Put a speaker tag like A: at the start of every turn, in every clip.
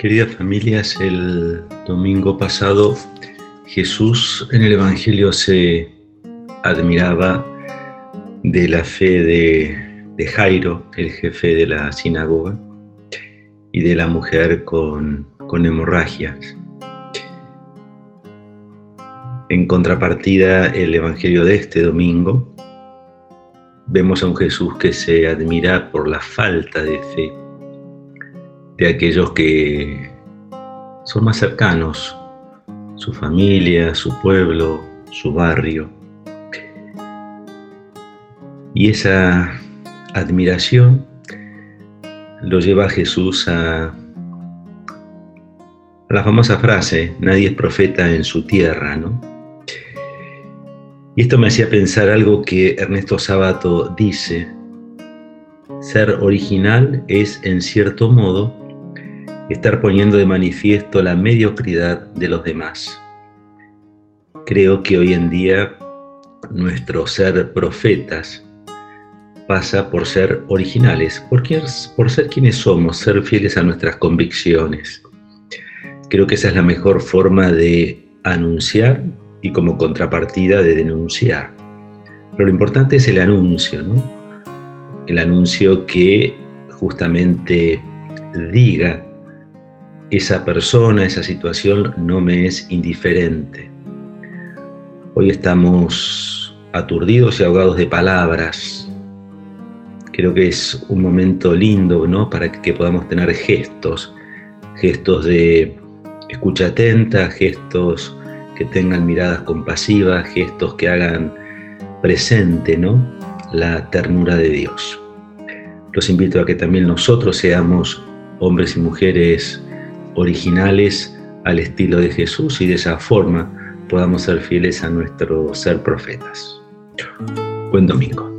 A: Queridas familias, el domingo pasado Jesús en el Evangelio se admiraba de la fe de, Jairo, el jefe de la sinagoga, y de la mujer con, con hemorragias. En contrapartida, el Evangelio de este domingo, vemos a un Jesús que se admira por la falta de fe de aquellos que son más cercanos, su familia, su pueblo, su barrio. Y esa admiración lo lleva a Jesús a, a, la famosa frase, nadie es profeta en su tierra, ¿no? Y esto me hacía pensar algo que Ernesto Sábato dice, ser original es en cierto modo estar poniendo de manifiesto la mediocridad de los demás. Creo que hoy en día nuestro ser profetas pasa por ser originales, por ser quienes somos, ser fieles a nuestras convicciones. Creo que esa es la mejor forma de anunciar y como contrapartida de denunciar. Pero lo importante es el anuncio, ¿no? El anuncio que justamente diga esa persona, esa situación no me es indiferente. Hoy estamos aturdidos y ahogados de palabras. Creo que es un momento lindo, ¿no? Para que podamos tener gestos, gestos de escucha atenta, gestos que tengan miradas compasivas, gestos que hagan presente, ¿no? La ternura de Dios. Los invito a que también nosotros seamos hombres y mujeres originales al estilo de Jesús y de esa forma podamos ser fieles a nuestro ser profetas. Buen domingo.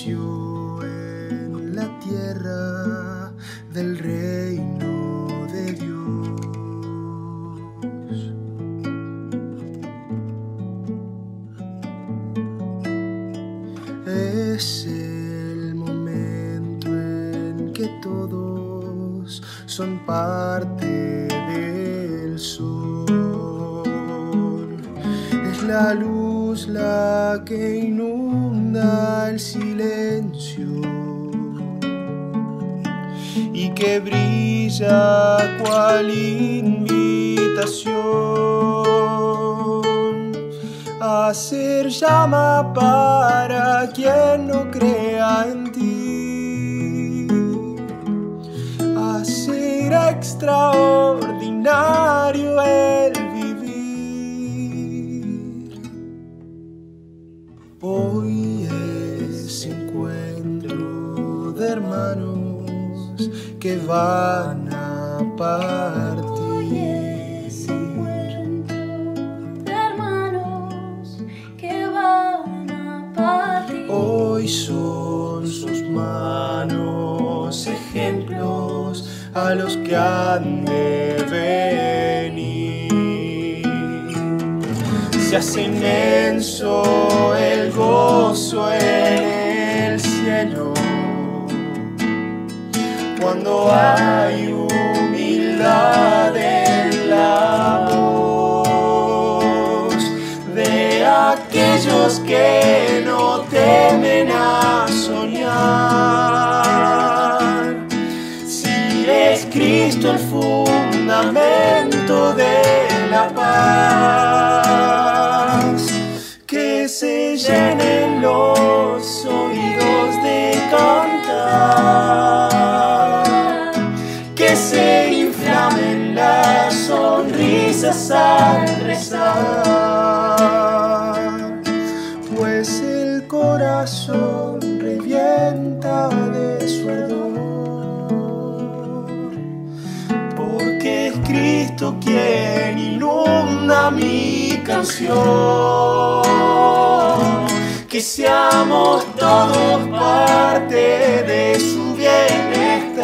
B: En la tierra del reino de Dios. Es el momento en que todos son parte del sol. La luz la que inunda el silencio y que brilla cual invitación. A ser llama para quien no crea en ti, a ser extraordinario que van a partir.
C: De hermanos que van a partir.
B: Hoy son sus manos ejemplos a los que han de venir se hace inmenso el gozo en el cielo cuando hay humildad en la voz de aquellos que no temen a soñar. Si es Cristo el fundamento Quien inunda mi canción. Que seamos todos parte de su bienestar.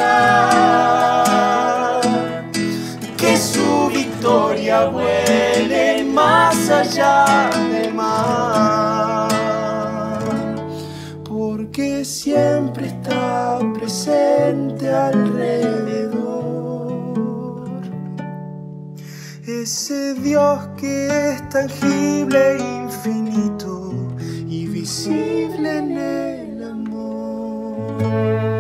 B: Que su victoria vuele más allá del mar. Porque siempre está presente alrededor. Ese Dios que es tangible e infinito y visible en el amor.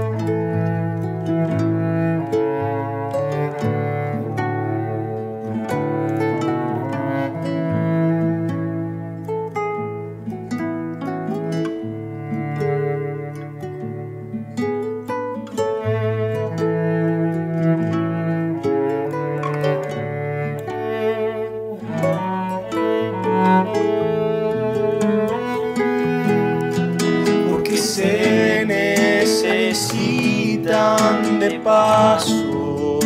B: Necesitan de paso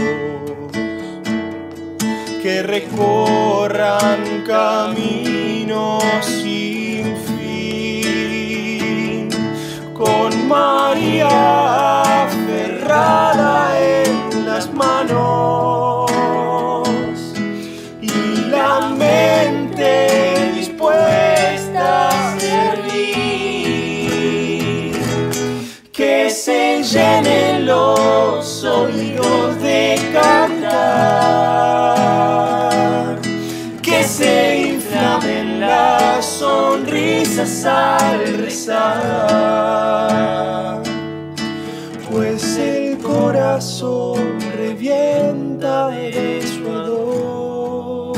B: que recorran caminos sin fin. Con María aferrada oídos de cantar, que se inflamen las sonrisas al rezar pues el corazón revienta de su ardor.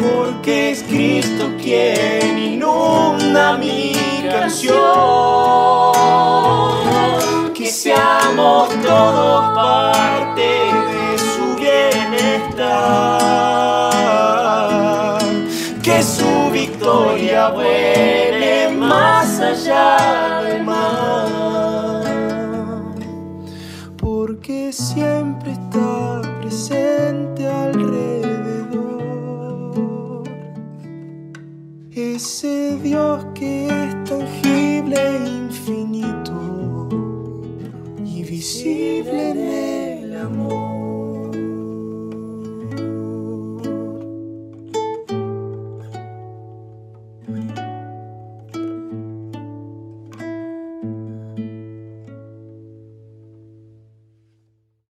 B: Porque es Cristo quien inunda mi canción. Seamos todos parte de su bienestar. Que su victoria vuele más allá del mar. Porque siempre está presente